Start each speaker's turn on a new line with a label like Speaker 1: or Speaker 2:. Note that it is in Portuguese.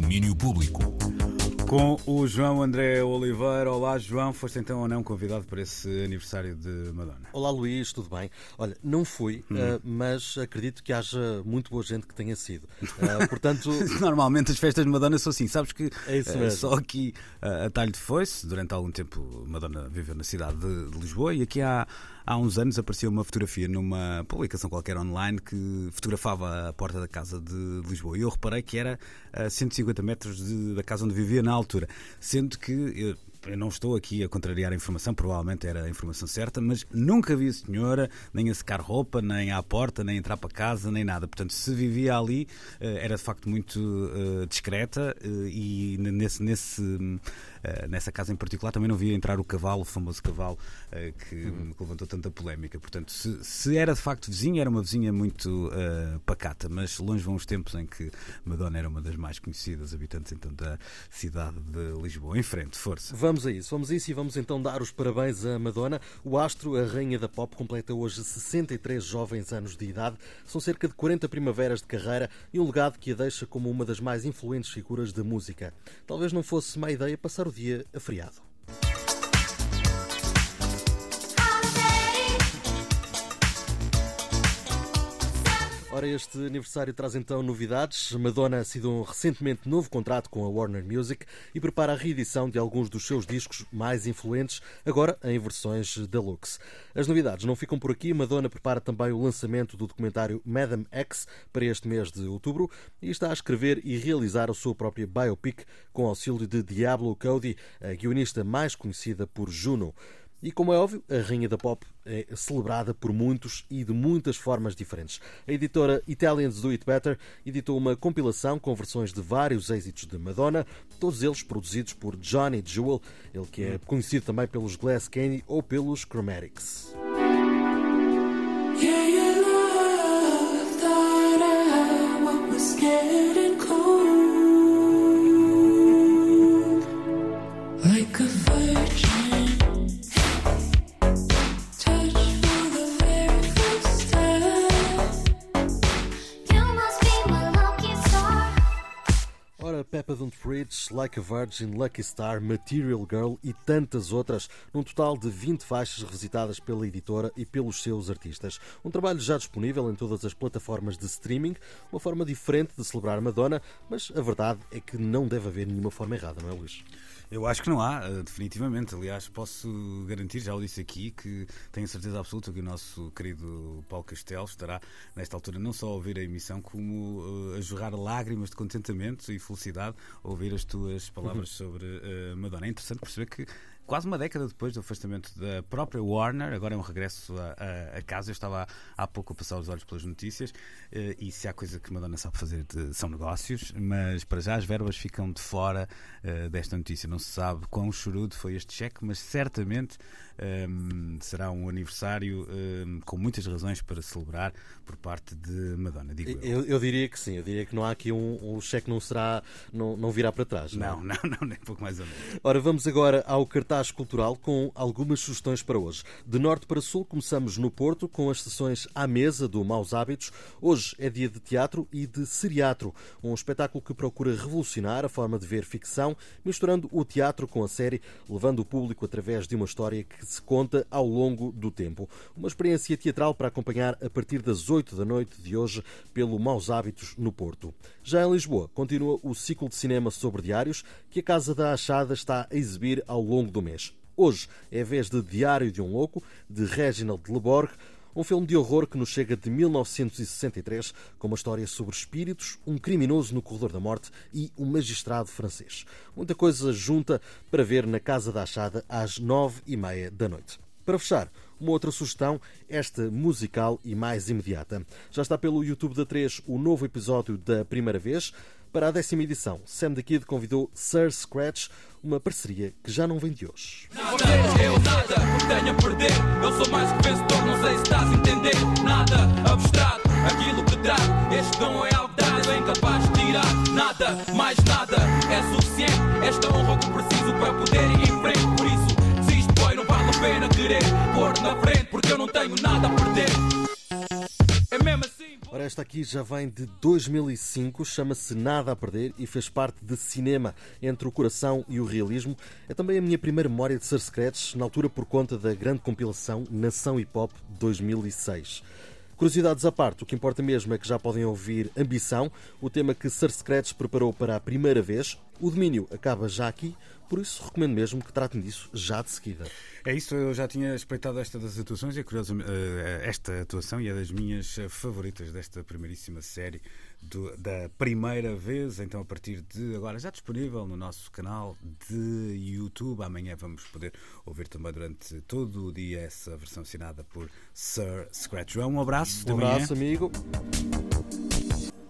Speaker 1: domínio público.
Speaker 2: Com o João André Oliveira. Olá, João. Foste então ou não convidado para esse aniversário de Madonna?
Speaker 3: Olá, Luís, tudo bem? Olha, não fui, hum. uh, mas acredito que haja muito boa gente que tenha sido. Uh, portanto.
Speaker 2: Normalmente as festas de Madonna são assim, sabes que.
Speaker 3: É isso mesmo. Uh,
Speaker 2: só aqui a talho de foice, durante algum tempo Madonna viveu na cidade de, de Lisboa e aqui há há uns anos apareceu uma fotografia numa publicação qualquer online que fotografava a porta da casa de Lisboa. E eu reparei que era a 150 metros de, da casa onde vivia na altura. Sendo que eu, eu não estou aqui a contrariar a informação, provavelmente era a informação certa, mas nunca vi a senhora nem a secar roupa, nem à porta, nem entrar para casa, nem nada. Portanto, se vivia ali, eh, era de facto muito uh, discreta uh, e nesse, nesse eh, nessa casa em particular também não via entrar o cavalo, o famoso cavalo uh, que, uhum. que, levantou tanta polémica. Portanto, se, se, era de facto vizinha, era uma vizinha muito uh, pacata, mas longe vão os tempos em que Madonna era uma das mais conhecidas habitantes então da cidade de Lisboa. Em frente, força.
Speaker 3: Vamos a isso, vamos a isso e vamos então dar os parabéns a Madonna. O astro, a rainha da pop, completa hoje 63 jovens anos de idade. São cerca de 40 primaveras de carreira e um legado que a deixa como uma das mais influentes figuras da música. Talvez não fosse má ideia passar dia a feriado. Ora, este aniversário traz então novidades. Madonna assinou recentemente novo contrato com a Warner Music e prepara a reedição de alguns dos seus discos mais influentes, agora em versões deluxe. As novidades não ficam por aqui. Madonna prepara também o lançamento do documentário Madame X para este mês de outubro e está a escrever e realizar a sua própria biopic com auxílio de Diablo Cody, a guionista mais conhecida por Juno. E como é óbvio, a Rainha da Pop é celebrada por muitos e de muitas formas diferentes. A editora Italians Do It Better editou uma compilação com versões de vários êxitos de Madonna, todos eles produzidos por Johnny Jewel, ele que é conhecido também pelos Glass Candy ou pelos Chromatics. Peppa Don't Preach, Like a Virgin, Lucky Star, Material Girl e tantas outras, num total de 20 faixas revisitadas pela editora e pelos seus artistas. Um trabalho já disponível em todas as plataformas de streaming, uma forma diferente de celebrar Madonna, mas a verdade é que não deve haver nenhuma forma errada, não é, Luís?
Speaker 2: Eu acho que não há, eh, definitivamente. Aliás, posso garantir, já o disse aqui, que tenho certeza absoluta que o nosso querido Paulo Castelo estará, nesta altura, não só a ouvir a emissão, como uh, a jorrar lágrimas de contentamento e felicidade ao ouvir as tuas palavras uhum. sobre uh, Madonna. É interessante perceber que quase uma década depois do afastamento da própria Warner, agora é um regresso a, a, a casa. Eu estava há, há, pouco a passar os olhos pelas notícias uh, e se há coisa que Madonna sabe fazer de, são negócios, mas para já as verbas ficam de fora uh, desta notícia. Não se sabe quão chorudo foi este cheque, mas certamente ehm, será um aniversário ehm, com muitas razões para celebrar por parte de Madonna. Digo eu.
Speaker 3: Eu, eu diria que sim, eu diria que não há aqui um, um cheque não será, não, não virá para trás.
Speaker 2: Não, não, não, não nem pouco mais ou menos.
Speaker 3: Ora, vamos agora ao cartaz cartaz cultural com algumas sugestões para hoje. De norte para sul, começamos no Porto com as sessões à mesa do Maus Hábitos. Hoje é dia de teatro e de seriatro, um espetáculo que procura revolucionar a forma de ver ficção, misturando o teatro com a série, levando o público através de uma história que se conta ao longo do tempo. Uma experiência teatral para acompanhar a partir das 8 da noite de hoje pelo Maus Hábitos no Porto. Já em Lisboa, continua o ciclo de cinema sobre diários que a Casa da Achada está a exibir ao longo do mês mês. Hoje é vez de Diário de um Louco, de Reginald Leborg, um filme de horror que nos chega de 1963, com uma história sobre espíritos, um criminoso no corredor da morte e um magistrado francês. Muita coisa junta para ver na Casa da Achada às nove e meia da noite. Para fechar, uma outra sugestão, esta musical e mais imediata. Já está pelo YouTube da 3 o novo episódio da primeira vez. Para a décima edição, Sam the Kid convidou Sir Scratch, uma parceria que já não vem de hoje. Nada, eu nada, tenho a perder. Eu sou mais que vencedor, não sei se estás a entender. Nada, abstrato, aquilo que dá. Este dom é é incapaz de tirar. Nada, mais nada, é suficiente. Esta honra que preciso para poder ir em frente. Por isso, não vale a pena querer pôr na frente, porque eu não tenho nada a perder. Esta aqui já vem de 2005, chama-se Nada a Perder e fez parte de cinema entre o coração e o realismo. É também a minha primeira memória de Ser Secretos, na altura por conta da grande compilação Nação Hip Hop 2006. Curiosidades à parte, o que importa mesmo é que já podem ouvir Ambição, o tema que Ser Secretos preparou para a primeira vez. O domínio acaba já aqui, por isso recomendo mesmo que tratem disso já de seguida.
Speaker 2: É isso, eu já tinha espreitado esta das atuações e é curioso, eh, esta atuação e é das minhas favoritas desta primeiríssima série do, da primeira vez, então a partir de agora já disponível no nosso canal de YouTube. Amanhã vamos poder ouvir também durante todo o dia essa versão assinada por Sir Scratch. Um abraço.
Speaker 3: Um abraço, amigo.